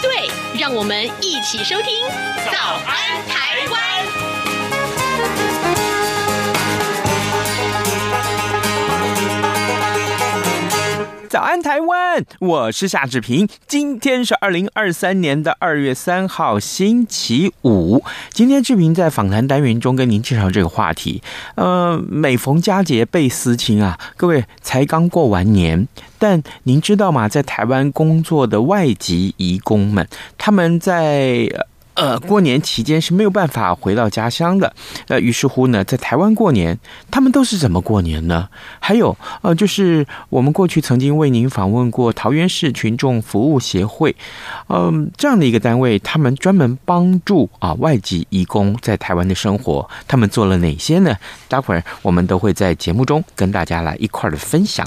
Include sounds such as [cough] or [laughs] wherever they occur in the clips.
对，让我们一起收听《早安台湾》。早安，台湾！我是夏志平。今天是二零二三年的二月三号，星期五。今天志平在访谈单元中跟您介绍这个话题。呃，每逢佳节倍思亲啊，各位才刚过完年，但您知道吗？在台湾工作的外籍移工们，他们在。呃，过年期间是没有办法回到家乡的。呃，于是乎呢，在台湾过年，他们都是怎么过年呢？还有，呃，就是我们过去曾经为您访问过桃园市群众服务协会，嗯、这样的一个单位，他们专门帮助啊外籍移工在台湾的生活，他们做了哪些呢？待会儿我们都会在节目中跟大家来一块儿的分享。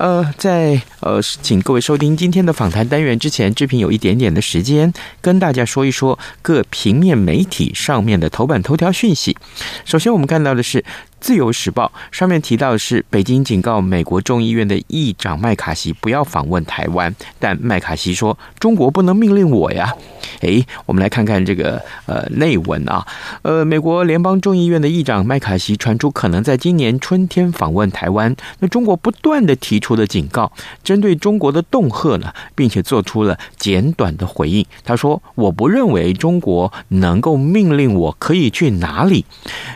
呃，在呃，请各位收听今天的访谈单元之前，志平有一点点的时间跟大家说一说各平面媒体上面的头版头条讯息。首先，我们看到的是。自由时报上面提到的是，北京警告美国众议院的议长麦卡锡不要访问台湾，但麦卡锡说中国不能命令我呀。诶，我们来看看这个呃内文啊，呃，美国联邦众议院的议长麦卡锡传出可能在今年春天访问台湾，那中国不断的提出了警告，针对中国的恫吓呢，并且做出了简短的回应。他说：“我不认为中国能够命令我可以去哪里。”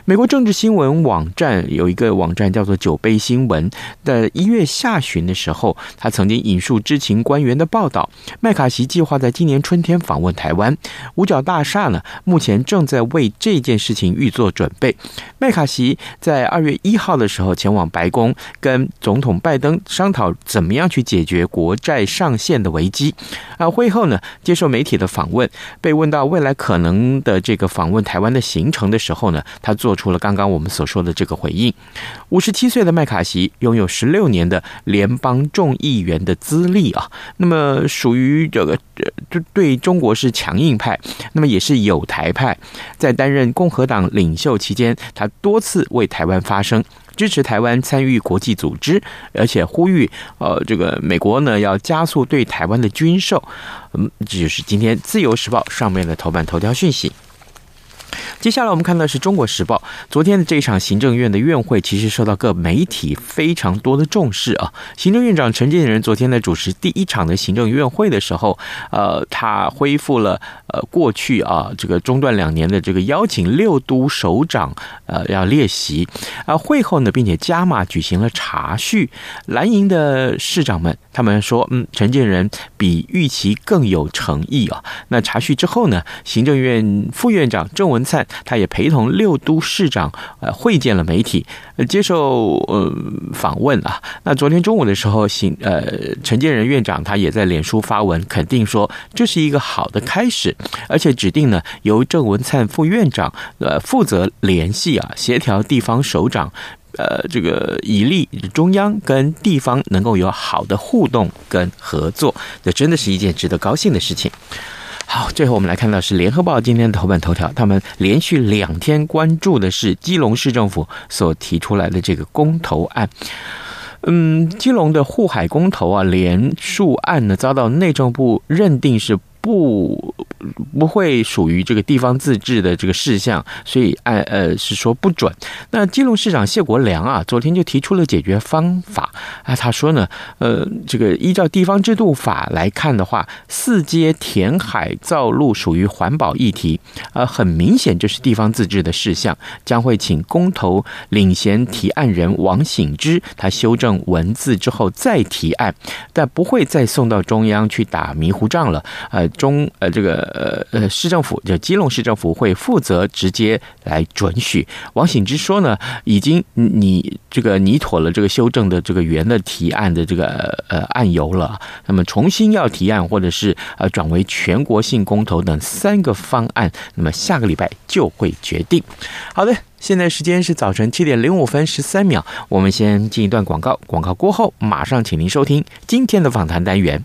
美国政治新闻网。站有一个网站叫做“酒杯新闻”的一月下旬的时候，他曾经引述知情官员的报道，麦卡锡计划在今年春天访问台湾。五角大厦呢，目前正在为这件事情预做准备。麦卡锡在二月一号的时候前往白宫，跟总统拜登商讨怎么样去解决国债上限的危机。啊，会后呢，接受媒体的访问，被问到未来可能的这个访问台湾的行程的时候呢，他做出了刚刚我们所说的这。这个回应，五十七岁的麦卡锡拥有十六年的联邦众议员的资历啊，那么属于这个就对中国是强硬派，那么也是友台派。在担任共和党领袖期间，他多次为台湾发声，支持台湾参与国际组织，而且呼吁呃这个美国呢要加速对台湾的军售。嗯，这就是今天《自由时报》上面的头版头条讯息。接下来我们看到是中国时报昨天的这一场行政院的院会，其实受到各媒体非常多的重视啊。行政院长陈建仁昨天在主持第一场的行政院会的时候，呃，他恢复了呃过去啊这个中断两年的这个邀请六都首长呃要列席啊。会后呢，并且加码举行了茶叙。蓝营的市长们他们说，嗯，陈建仁比预期更有诚意啊。那茶叙之后呢，行政院副院长郑文灿。他也陪同六都市长呃会见了媒体，接受呃访问啊。那昨天中午的时候，行呃陈建仁院长他也在脸书发文，肯定说这是一个好的开始，而且指定呢由郑文灿副院长呃负责联系啊协调地方首长，呃这个以利中央跟地方能够有好的互动跟合作，这真的是一件值得高兴的事情。好，最后我们来看到是《联合报》今天的头版头条，他们连续两天关注的是基隆市政府所提出来的这个公投案。嗯，基隆的护海公投啊，连数案呢遭到内政部认定是不。不会属于这个地方自治的这个事项，所以按呃是说不准。那基隆市长谢国梁啊，昨天就提出了解决方法啊，他说呢，呃，这个依照地方制度法来看的话，四街填海造陆属于环保议题，呃，很明显就是地方自治的事项，将会请公投领衔提案人王醒之，他修正文字之后再提案，但不会再送到中央去打迷糊仗了，呃，中呃这个呃呃市政府就基隆市政府会负责直接来准许。王醒之说呢，已经拟这个拟妥了这个修正的这个原的提案的这个呃案由了，那么重新要提案或者是呃转为全国性公投等三个方案，那么下个礼拜就会决定。好的。现在时间是早晨七点零五分十三秒，我们先进一段广告，广告过后马上请您收听今天的访谈单元。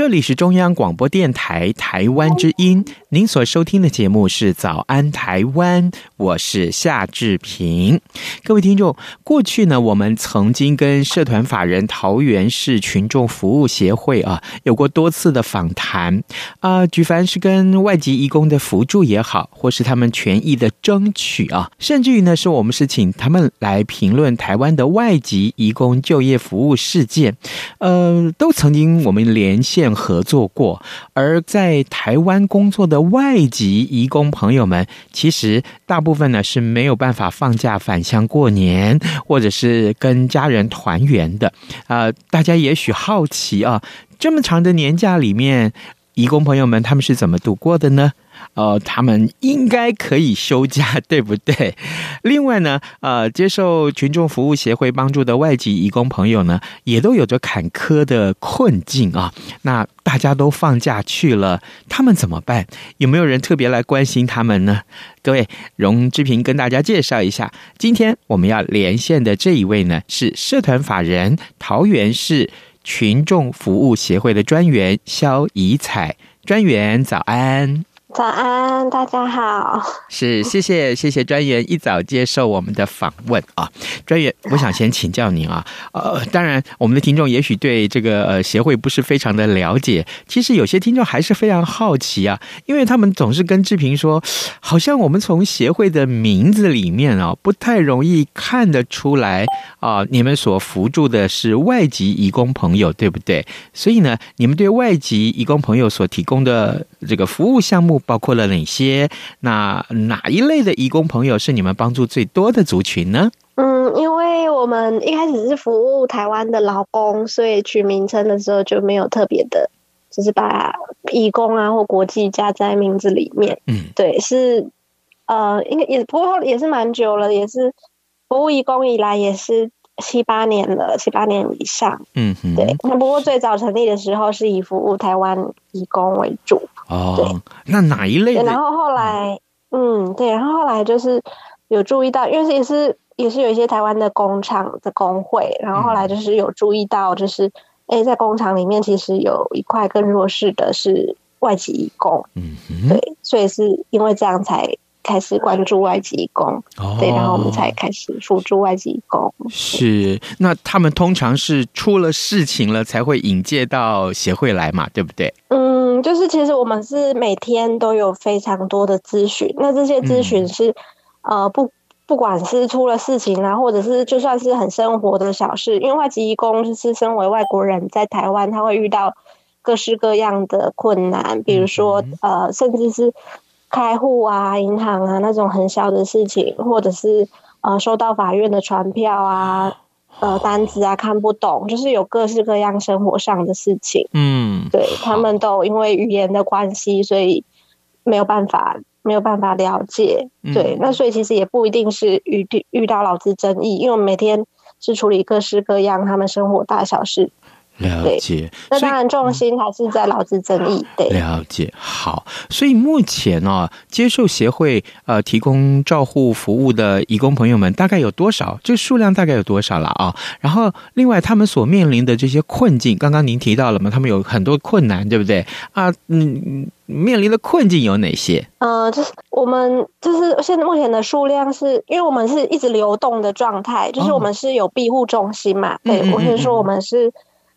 这里是中央广播电台台湾之音，您所收听的节目是《早安台湾》，我是夏志平。各位听众，过去呢，我们曾经跟社团法人桃园市群众服务协会啊，有过多次的访谈啊，举凡是跟外籍移工的扶助也好，或是他们权益的争取啊，甚至于呢，是我们是请他们来评论台湾的外籍移工就业服务事件，呃，都曾经我们连线。合作过，而在台湾工作的外籍移工朋友们，其实大部分呢是没有办法放假返乡过年，或者是跟家人团圆的。啊、大家也许好奇啊，这么长的年假里面，移工朋友们他们是怎么度过的呢？呃，他们应该可以休假，[laughs] 对不对？另外呢，呃，接受群众服务协会帮助的外籍移工朋友呢，也都有着坎坷的困境啊。那大家都放假去了，他们怎么办？有没有人特别来关心他们呢？各位，荣志平跟大家介绍一下，今天我们要连线的这一位呢，是社团法人桃园市群众服务协会的专员肖怡采。专员早安。早安，大家好。是，谢谢，谢谢专员一早接受我们的访问啊。专员，我想先请教您啊。呃，当然，我们的听众也许对这个呃协会不是非常的了解。其实有些听众还是非常好奇啊，因为他们总是跟志平说，好像我们从协会的名字里面啊，不太容易看得出来啊，你们所扶助的是外籍移工朋友，对不对？所以呢，你们对外籍移工朋友所提供的这个服务项目。包括了哪些？那哪一类的义工朋友是你们帮助最多的族群呢？嗯，因为我们一开始是服务台湾的劳工，所以取名称的时候就没有特别的，就是把义工啊或国际加在名字里面。嗯，对，是呃，应该也不过也是蛮久了，也是服务义工以来也是七八年了，七八年以上。嗯哼，对。那不过最早成立的时候是以服务台湾义工为主。哦，对，那哪一类的？然后后来，嗯，对，然后后来就是有注意到，因为也是也是有一些台湾的工厂的工会，然后后来就是有注意到，就是哎、嗯，在工厂里面其实有一块更弱势的是外籍义工，嗯哼，对，所以是因为这样才。开始关注外籍移工，哦，对，然后我们才开始辅助外籍移工。是，那他们通常是出了事情了才会引介到协会来嘛，对不对？嗯，就是其实我们是每天都有非常多的咨询，那这些咨询是、嗯、呃不不管是出了事情啊，或者是就算是很生活的小事，因为外籍移工就是身为外国人在台湾，他会遇到各式各样的困难，比如说呃，甚至是开户啊、银行啊那种很小的事情，或者是呃收到法院的传票啊、[sighs] 呃单子啊看不懂，就是有各式各样生活上的事情。嗯，对，他们都因为语言的关系，所以没有办法没有办法了解。对，那所以其实也不一定是遇遇到劳资争议，因为我们每天是处理各式各样他们生活大小事。了解，那当然重心还是在劳资争议。对，了解。好，所以目前呢、啊，接受协会呃提供照护服务的义工朋友们大概有多少？这数量大概有多少了啊？然后，另外他们所面临的这些困境，刚刚您提到了嘛？他们有很多困难，对不对？啊，嗯，面临的困境有哪些？呃，就是我们就是现在目前的数量是，因为我们是一直流动的状态，就是我们是有庇护中心嘛。哦、对，我是说我们是。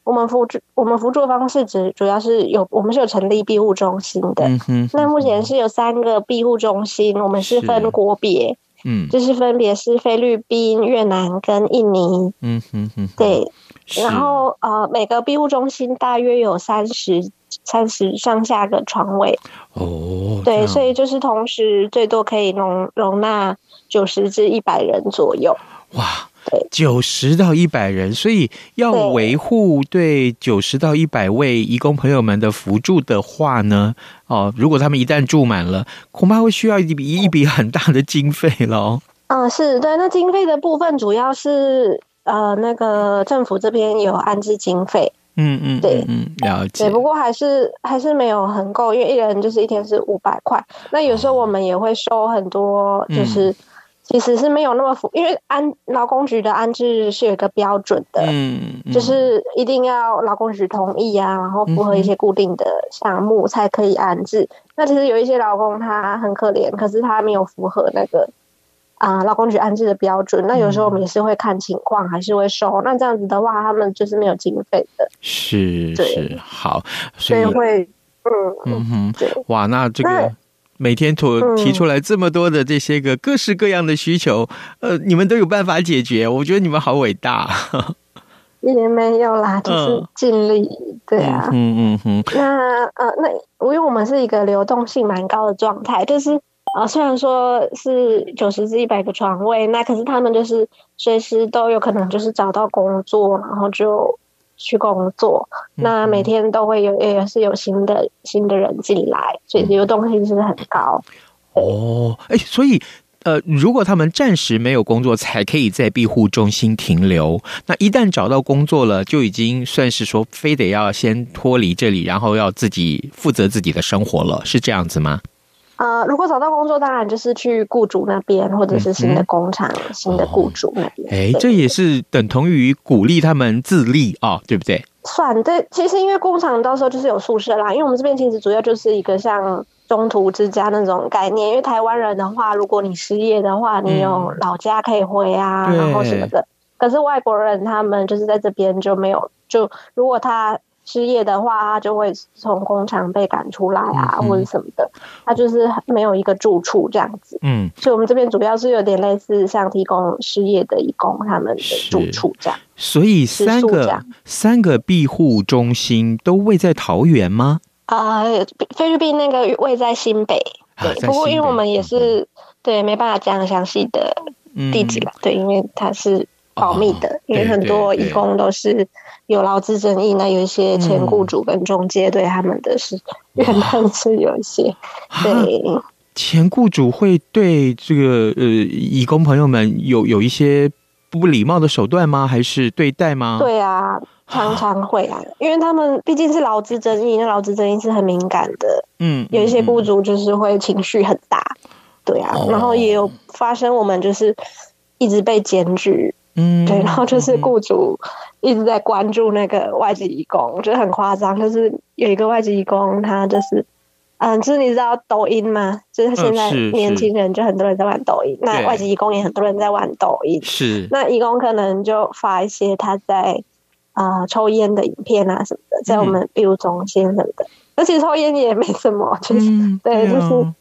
我们辅助我们辅助方式主主要是有我们是有成立庇护中心的，嗯哼，那目前是有三个庇护中心，我们是分国别，嗯，就是分别是菲律宾、越南跟印尼，嗯哼哼，对，然后呃每个庇护中心大约有三十三十上下个床位，哦，对，所以就是同时最多可以容容纳九十至一百人左右，哇。九十到一百人，所以要维护对九十到一百位义工朋友们的扶助的话呢，哦，如果他们一旦住满了，恐怕会需要一笔一笔很大的经费喽。嗯，是对。那经费的部分主要是呃，那个政府这边有安置经费。嗯嗯，对，嗯，了解。对，不过还是还是没有很够，因为一人就是一天是五百块。那有时候我们也会收很多，就是。嗯其实是没有那么符，因为安劳工局的安置是有一个标准的，嗯，嗯，就是一定要劳工局同意啊，然后符合一些固定的项目才可以安置。嗯、那其实有一些劳工他很可怜，可是他没有符合那个啊劳工局安置的标准。那有时候我们也是会看情况，还是会收。那这样子的话，他们就是没有经费的。是，是好，所以，所以会，嗯嗯哼，哇，那这个。每天提提出来这么多的这些个各式各样的需求，嗯、呃，你们都有办法解决，我觉得你们好伟大。[laughs] 也没有啦，就是尽力，嗯、对啊，嗯嗯嗯。那呃，那因为我们是一个流动性蛮高的状态，就是啊、呃，虽然说是九十至一百个床位，那可是他们就是随时都有可能就是找到工作，然后就。去工作，那每天都会有，也是有新的新的人进来，所以流动性是很高。哦，哎，所以呃，如果他们暂时没有工作，才可以在庇护中心停留。那一旦找到工作了，就已经算是说，非得要先脱离这里，然后要自己负责自己的生活了，是这样子吗？呃，如果找到工作，当然就是去雇主那边，或者是新的工厂、嗯嗯、新的雇主那边。哎、哦，这也是等同于鼓励他们自立啊、哦，对不对？算对，其实因为工厂到时候就是有宿舍啦，因为我们这边其实主要就是一个像中途之家那种概念。因为台湾人的话，如果你失业的话，你有老家可以回啊，嗯、然后什么的。可是外国人他们就是在这边就没有，就如果他。失业的话，他就会从工厂被赶出来啊，嗯、或者什么的，他就是没有一个住处这样子。嗯，所以我们这边主要是有点类似像提供失业的义工他们的住处这样。所以三个三个庇护中心都位在桃园吗？啊、呃，菲律宾那个位在新北。对，啊、不过因为我们也是、嗯、对没办法讲详细的地址了，嗯、对，因为它是保密的，哦、因为很多义工都是。有劳资争议，那有一些前雇主跟中介对他们的是原本是有一些对前雇主会对这个呃义工朋友们有有一些不礼貌的手段吗？还是对待吗？对啊，常常会啊，因为他们毕竟是劳资争议，那劳资争议是很敏感的。嗯，有一些雇主就是会情绪很大，对啊，然后也有发生我们就是一直被检举。嗯，对，然后就是雇主一直在关注那个外籍义工，觉得很夸张。就是有一个外籍义工，他就是，嗯，就是你知道抖音吗？就是现在年轻人就很多人在玩抖音，嗯、那外籍义工也很多人在玩抖音。是，那义工可能就发一些他在啊、呃、抽烟的影片啊什么的，在我们庇护中心什么的。而且、嗯、抽烟也没什么，就是、嗯、对，就是。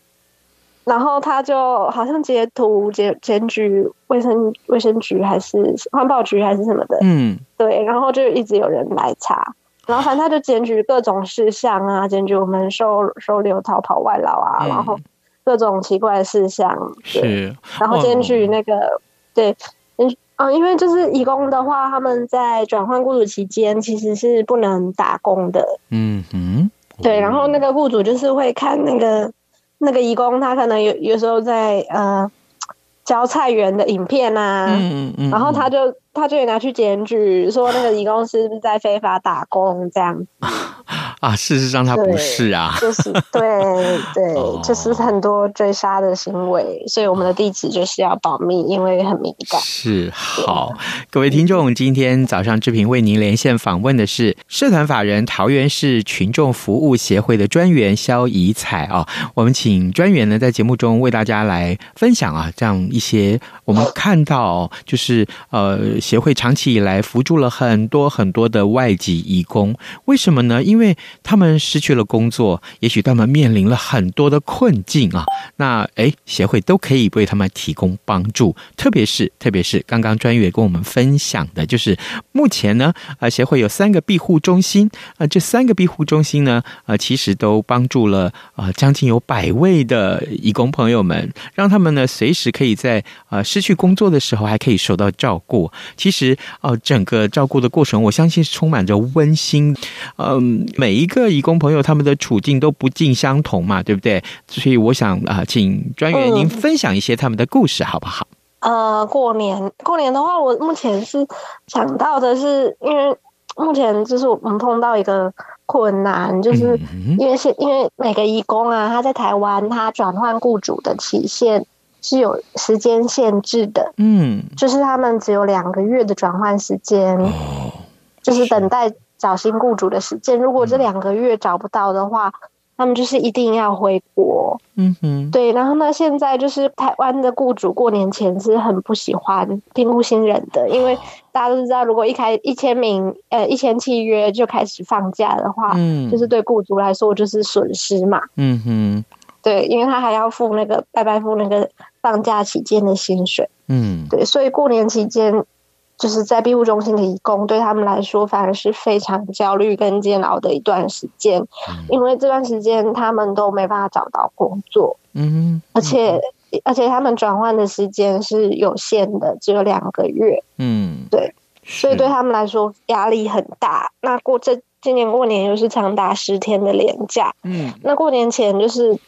然后他就好像截图检检举卫生卫生局还是环保局还是什么的，嗯，对，然后就一直有人来查，然后反正他就检举各种事项啊，检举我们收收留逃跑外劳啊，嗯、然后各种奇怪的事项，是，然后检举那个、哦、对，嗯啊，因为就是义工的话，他们在转换雇主期间其实是不能打工的，嗯嗯，对，然后那个雇主就是会看那个那个义工，他可能有有时候在呃。教菜园的影片啊，嗯嗯，然后他就他就拿去检举，说那个移工是不是在非法打工这样子。[laughs] 啊，事实上他不是啊，就是对 [laughs] 对，就是 [laughs] 很多追杀的行为，所以我们的地址就是要保密，因为很敏感。是好，各位听众，今天早上志平为您连线访问的是社团法人桃园市群众服务协会的专员肖怡彩啊，我们请专员呢在节目中为大家来分享啊，这样一些我们看到就是呃协会长期以来扶助了很多很多的外籍移工，为什么呢？因为他们失去了工作，也许他们面临了很多的困境啊。那诶，协会都可以为他们提供帮助，特别是特别是刚刚专员跟我们分享的，就是目前呢，呃，协会有三个庇护中心，呃，这三个庇护中心呢，呃，其实都帮助了呃将近有百位的移工朋友们，让他们呢随时可以在呃失去工作的时候还可以受到照顾。其实呃，整个照顾的过程，我相信是充满着温馨，嗯、呃，每一。个义工朋友，他们的处境都不尽相同嘛，对不对？所以我想啊，请专员您分享一些他们的故事，好不好？呃，过年过年的话，我目前是想到的是，因为目前就是我们碰到一个困难，就是因为是因为每个义工啊，他在台湾，他转换雇主的期限是有时间限制的，嗯，就是他们只有两个月的转换时间，哦，就是等待。找新雇主的时间，如果这两个月找不到的话，嗯、他们就是一定要回国。嗯哼，对。然后呢，现在就是台湾的雇主过年前是很不喜欢聘雇新人的，因为大家都知道，如果一开一签名，呃，一签契约就开始放假的话，嗯，就是对雇主来说就是损失嘛。嗯哼，对，因为他还要付那个拜拜付那个放假期间的薪水。嗯，对，所以过年期间。就是在庇护中心的义工，对他们来说反而是非常焦虑跟煎熬的一段时间，嗯、因为这段时间他们都没办法找到工作，嗯，而且而且他们转换的时间是有限的，只有两个月，嗯，对，所以对他们来说压力很大。那过这今年过年又是长达十天的连假，嗯，那过年前就是。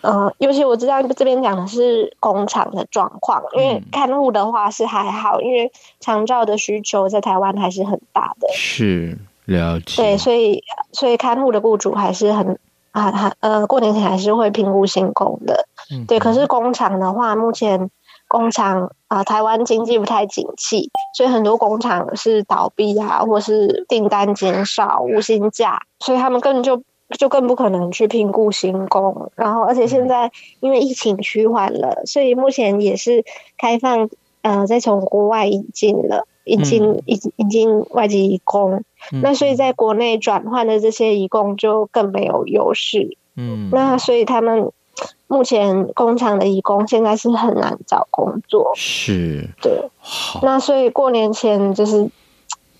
呃，尤其我知道这边讲的是工厂的状况，因为看护的话是还好，因为长照的需求在台湾还是很大的。是了解。对，所以所以看护的雇主还是很啊，还呃，过年前还是会评估新工的。嗯，对。可是工厂的话，目前工厂啊，呃，台湾经济不太景气，所以很多工厂是倒闭啊，或是订单减少、无薪假，所以他们根本就。就更不可能去聘雇新工，然后而且现在因为疫情趋缓了，所以目前也是开放，呃，再从国外引进了，引进引引进外籍移工，嗯、那所以在国内转换的这些移工就更没有优势，嗯，那所以他们目前工厂的义工现在是很难找工作，是，对，那所以过年前就是。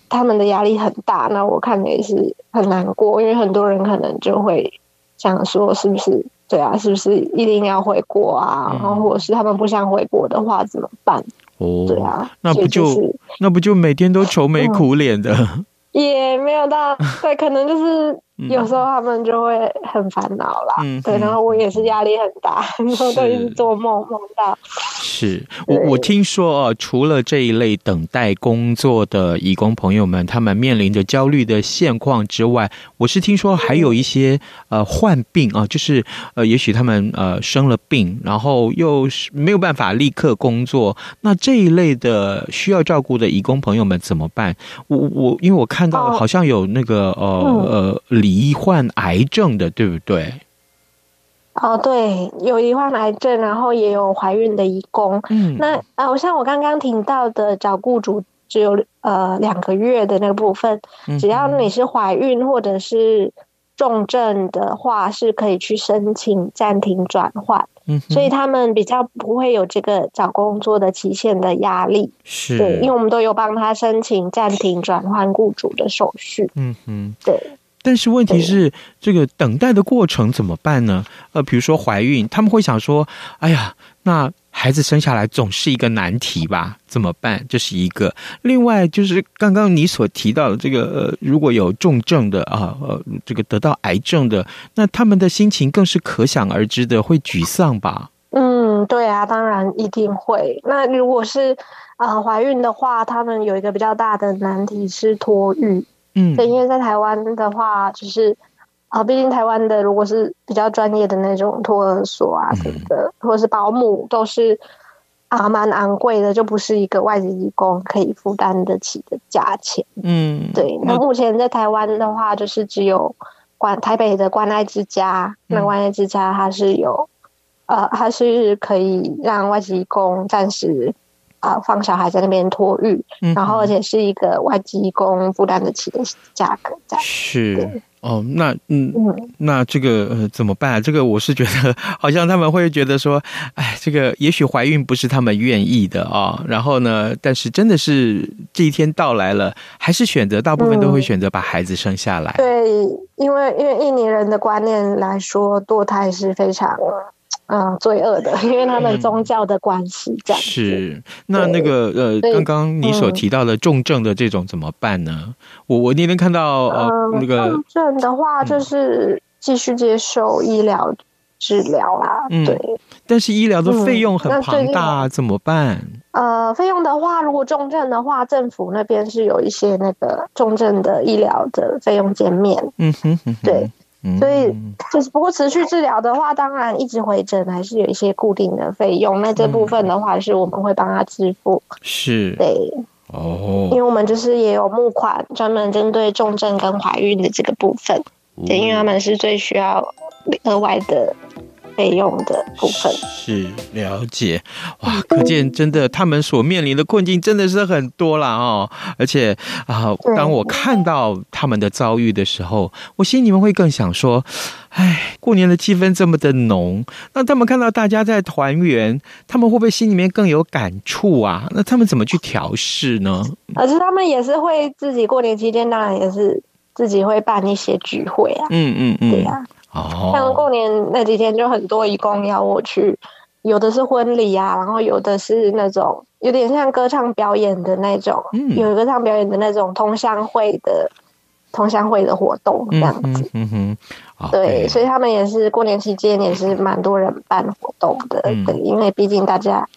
他们的压力很大，那我看也是很难过，因为很多人可能就会想说，是不是对啊？是不是一定要回国啊？嗯、然后或者是他们不想回国的话怎么办？哦，对啊，那不就，就是，那不就每天都愁眉苦脸的？嗯 [laughs] 也没有到，对，可能就是有时候他们就会很烦恼啦，嗯、对，然后我也是压力很大，[laughs] 然后都一直做梦梦到。是 [laughs] 我我听说啊，除了这一类等待工作的义工朋友们，他们面临着焦虑的现况之外，我是听说还有一些呃患病啊，就是呃，也许他们呃生了病，然后又是没有办法立刻工作，那这一类的需要照顾的义工朋友们怎么办？我我因为我看。到好像有那个、哦、呃呃罹患癌症的，对不对？哦，对，有罹患癌症，然后也有怀孕的义工。嗯，那啊，我像我刚刚听到的，找雇主只有呃两个月的那个部分，嗯、只要你是怀孕或者是重症的话，是可以去申请暂停转换。嗯，所以他们比较不会有这个找工作的期限的压力。是，对，因为我们都有帮他申请暂停转换雇主的手续。嗯哼，对。但是问题是，这个等待的过程怎么办呢？呃，比如说怀孕，他们会想说：“哎呀，那孩子生下来总是一个难题吧？怎么办？”这是一个。另外，就是刚刚你所提到的这个，呃，如果有重症的啊，呃，这个得到癌症的，那他们的心情更是可想而知的，会沮丧吧？嗯，对啊，当然一定会。那如果是啊，呃，怀孕的话，他们有一个比较大的难题是托育。嗯，对，因为在台湾的话，就是啊，毕竟台湾的如果是比较专业的那种托儿所啊什么的，或者是保姆，都是啊蛮昂贵的，就不是一个外籍义工可以负担得起的价钱。嗯，对。那目前在台湾的话，就是只有关台北的关爱之家，那关爱之家它是有呃，它是可以让外籍移工暂时。啊、呃，放小孩在那边托育，嗯，然后而且是一个外籍工负担得起的价格在，是哦，那嗯嗯，那这个呃怎么办啊？这个我是觉得好像他们会觉得说，哎，这个也许怀孕不是他们愿意的啊，哦，然后呢，但是真的是这一天到来了，还是选择大部分都会选择把孩子生下来。嗯、对，因为因为印尼人的观念来说，堕胎是非常。嗯，罪恶的，因为他们宗教的关系这样、嗯。是，那那个呃，刚刚你所提到的重症的这种怎么办呢？嗯、我我那天看到呃、嗯、那个重症的话，就是继续接受医疗治疗啦、啊。对、嗯，但是医疗的费用很庞大，嗯、怎么办？呃，费用的话，如果重症的话，政府那边是有一些那个重症的医疗的费用减免。嗯哼，哼，哼，对。所以就是，不过持续治疗的话，当然一直回诊还是有一些固定的费用。那这部分的话，是我们会帮他支付。是，对，哦，因为我们就是也有募款，专门针对重症跟怀孕的这个部分。对，因为他们是最需要额外的。备用的部分是了解哇，可见真的他们所面临的困境真的是很多了哦。而且啊，当我看到他们的遭遇的时候，我心里面会更想说：哎，过年的气氛这么的浓，那他们看到大家在团圆，他们会不会心里面更有感触啊？那他们怎么去调试呢？而且他们也是会自己过年期间，当然也是自己会办一些聚会啊。嗯嗯嗯，对呀。哦，像过年那几天就很多义工邀我去，有的是婚礼啊，然后有的是那种有点像歌唱表演的那种，嗯，有歌唱表演的那种同乡会的同乡会的活动这样子，嗯哼，嗯对，所以他们也是过年期间也是蛮多人办活动的，嗯，对，因为毕竟大家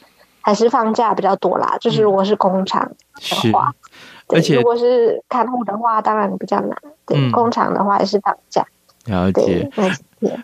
还是放假比较多啦，就是如果是工厂的话，对，而且如果是看护的话，当然比较难，对，嗯，工厂的话也是放假。了解，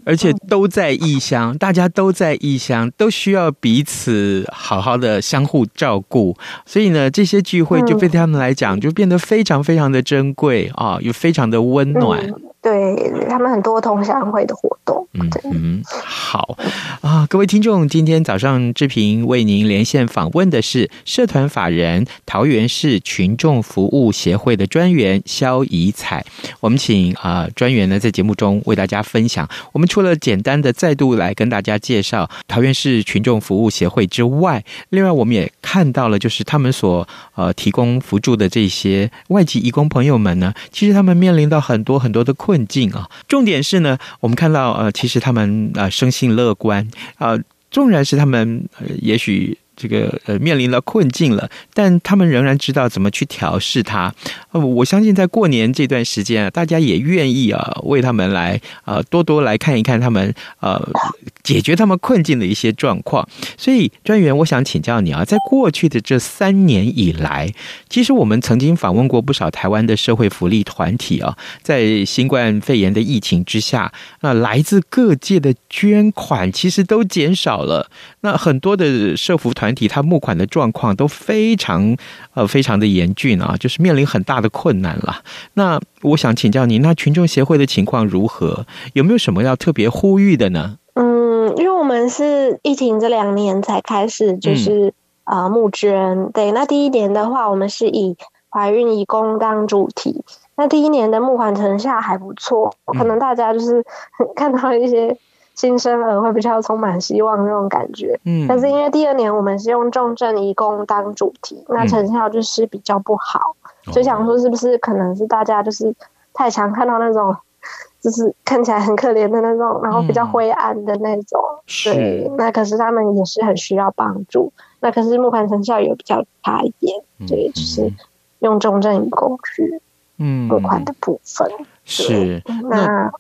而且都在异乡，大家都在异乡，都需要彼此好好的相互照顾，所以呢，这些聚会就对他们来讲就变得非常非常的珍贵啊，又非常的温暖。嗯对他们很多同乡会的活动，嗯嗯，好啊，各位听众，今天早上志平为您连线访问的是社团法人桃园市群众服务协会的专员肖怡彩。我们请啊专员呢在节目中为大家分享。我们除了简单的再度来跟大家介绍桃园市群众服务协会之外，另外我们也看到了，就是他们所呃提供辅助的这些外籍义工朋友们呢，其实他们面临到很多很多的困困境啊，重点是呢，我们看到呃，其实他们呃生性乐观啊，呃，纵然是他们，也许。这个呃面临了困境了，但他们仍然知道怎么去调试它。呃，我相信在过年这段时间啊，大家也愿意啊为他们来呃多多来看一看他们呃解决他们困境的一些状况。所以专员，我想请教你啊，在过去的这三年以来，其实我们曾经访问过不少台湾的社会福利团体啊，在新冠肺炎的疫情之下，那来自各界的捐款其实都减少了。那很多的社福团团体它募款的状况都非常呃非常的严峻啊，就是面临很大的困难了。那我想请教您，那群众协会的情况如何？有没有什么要特别呼吁的呢？嗯，因为我们是疫情这两年才开始，就是啊、募捐。对，那第一年的话，我们是以怀孕以工当主题。那第一年的募款成效还不错，可能大家就是 [laughs] 看到一些新生儿会比较充满希望那种感觉。嗯，但是因为第二年我们是用重症移工当主题，那成效就是比较不好，嗯、所以想说是不是可能是大家就是太常看到那种。就是看起来很可怜的那种，然后比较灰暗的那种，嗯、对。那可是他们也是很需要帮助。那可是募款成效有比较差一点，对，就是用重症移工去募款的部分。嗯、是那。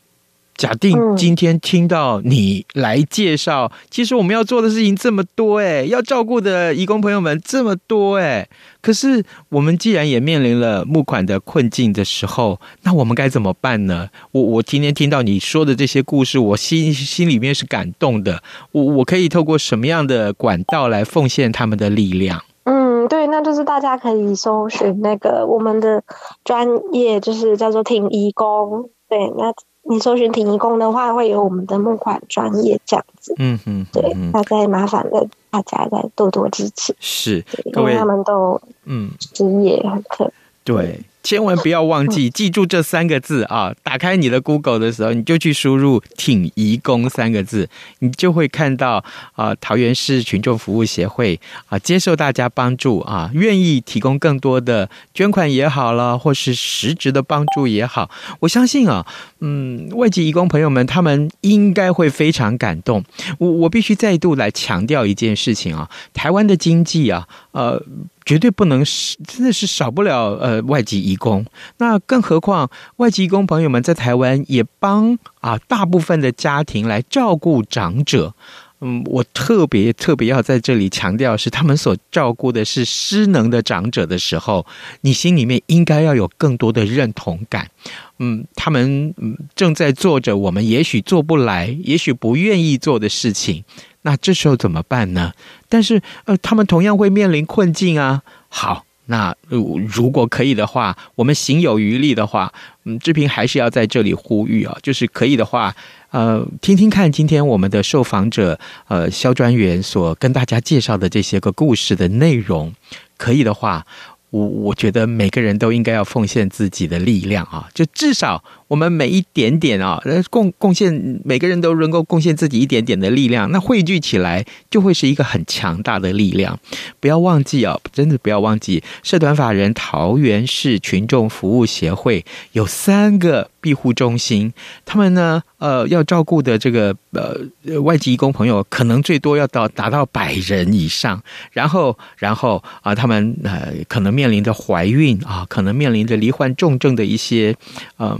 假定今天听到你来介绍，嗯、其实我们要做的事情这么多哎，要照顾的义工朋友们这么多哎，可是我们既然也面临了募款的困境的时候，那我们该怎么办呢？我我今天听到你说的这些故事，我心心里面是感动的。我我可以透过什么样的管道来奉献他们的力量？嗯，对，那就是大家可以搜寻那个我们的专业，就是叫做听义工。对，那。你搜寻挺移工的话，会有我们的募款专业这样子。嗯嗯，对，那再麻烦的大家再多多支持。是，因为他们都嗯职业很可对。千万不要忘记记住这三个字啊！打开你的 Google 的时候，你就去输入“挺移工”三个字，你就会看到啊，桃园市群众服务协会啊，接受大家帮助啊，愿意提供更多的捐款也好了，或是实质的帮助也好，我相信啊，嗯，外籍移工朋友们他们应该会非常感动。我我必须再度来强调一件事情啊，台湾的经济啊，呃。绝对不能是，真的是少不了呃外籍移工。那更何况外籍移工朋友们在台湾也帮啊大部分的家庭来照顾长者。嗯，我特别特别要在这里强调是，他们所照顾的是失能的长者的时候，你心里面应该要有更多的认同感。嗯，他们正在做着我们也许做不来、也许不愿意做的事情。那这时候怎么办呢？但是，呃，他们同样会面临困境啊。好，那如如果可以的话，我们行有余力的话，嗯，志平还是要在这里呼吁啊，就是可以的话，呃，听听看今天我们的受访者，呃，肖专员所跟大家介绍的这些个故事的内容，可以的话。我我觉得每个人都应该要奉献自己的力量啊，就至少我们每一点点啊，贡贡献每个人都能够贡献自己一点点的力量，那汇聚起来就会是一个很强大的力量。不要忘记啊，真的不要忘记，社团法人桃园市群众服务协会有三个庇护中心，他们呢，呃，要照顾的这个呃外籍义工朋友，可能最多要到达到百人以上，然后然后啊，他们呃可能。面临着怀孕啊，可能面临着罹患重症的一些，嗯，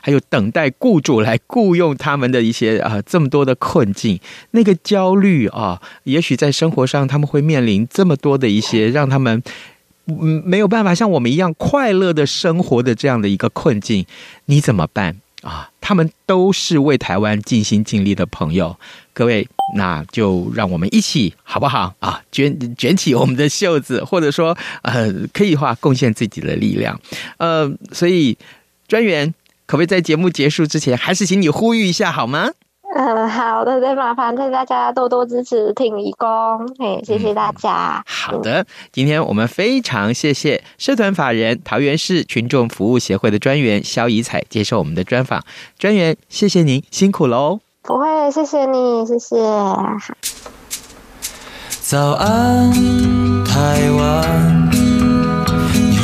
还有等待雇主来雇佣他们的一些啊，这么多的困境，那个焦虑啊，也许在生活上他们会面临这么多的一些，让他们嗯没有办法像我们一样快乐的生活的这样的一个困境，你怎么办啊？他们都是为台湾尽心尽力的朋友。各位，那就让我们一起好不好啊？卷卷起我们的袖子，或者说，呃，可以话贡献自己的力量。呃，所以专员可不可以在节目结束之前，还是请你呼吁一下好吗？嗯，好的，再麻烦大家多多支持挺移工，嘿，谢谢大家。嗯、好的，今天我们非常谢谢社团法人桃园市群众服务协会的专员肖怡彩接受我们的专访。专员，谢谢您，辛苦喽。不会，谢谢你，谢谢。早安，台湾，你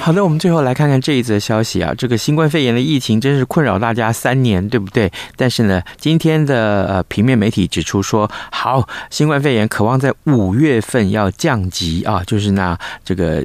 好的，我们最后来看看这一则消息啊，这个新冠肺炎的疫情真是困扰大家三年，对不对？但是呢，今天的呃平面媒体指出说，好，新冠肺炎渴望在五月份要降级啊，就是那这个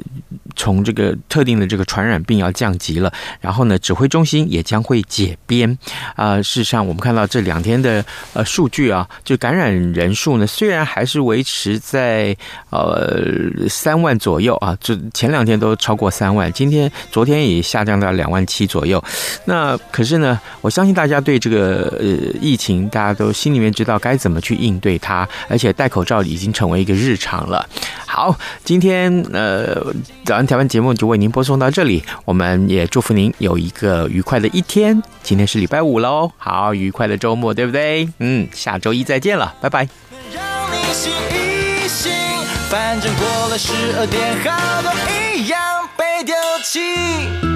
从这个特定的这个传染病要降级了，然后呢，指挥中心也将会解编啊。事实上，我们看到这两天的呃数据啊，就感染人数呢，虽然还是维持在呃三万左右啊，这前两天都超过三万，今天、昨天也下降到两万七左右。那可是呢，我相信大家对这个呃疫情，大家都心里面知道该怎么去应对它，而且戴口罩已经成为一个日常了。好，今天呃早安台湾节目就为您播送到这里，我们也祝福您有一个愉快的一天。今天是礼拜五喽，好，愉快的周末，对不对？嗯，下周一再见了，拜拜。反正过了十二点，好多一样被丢弃。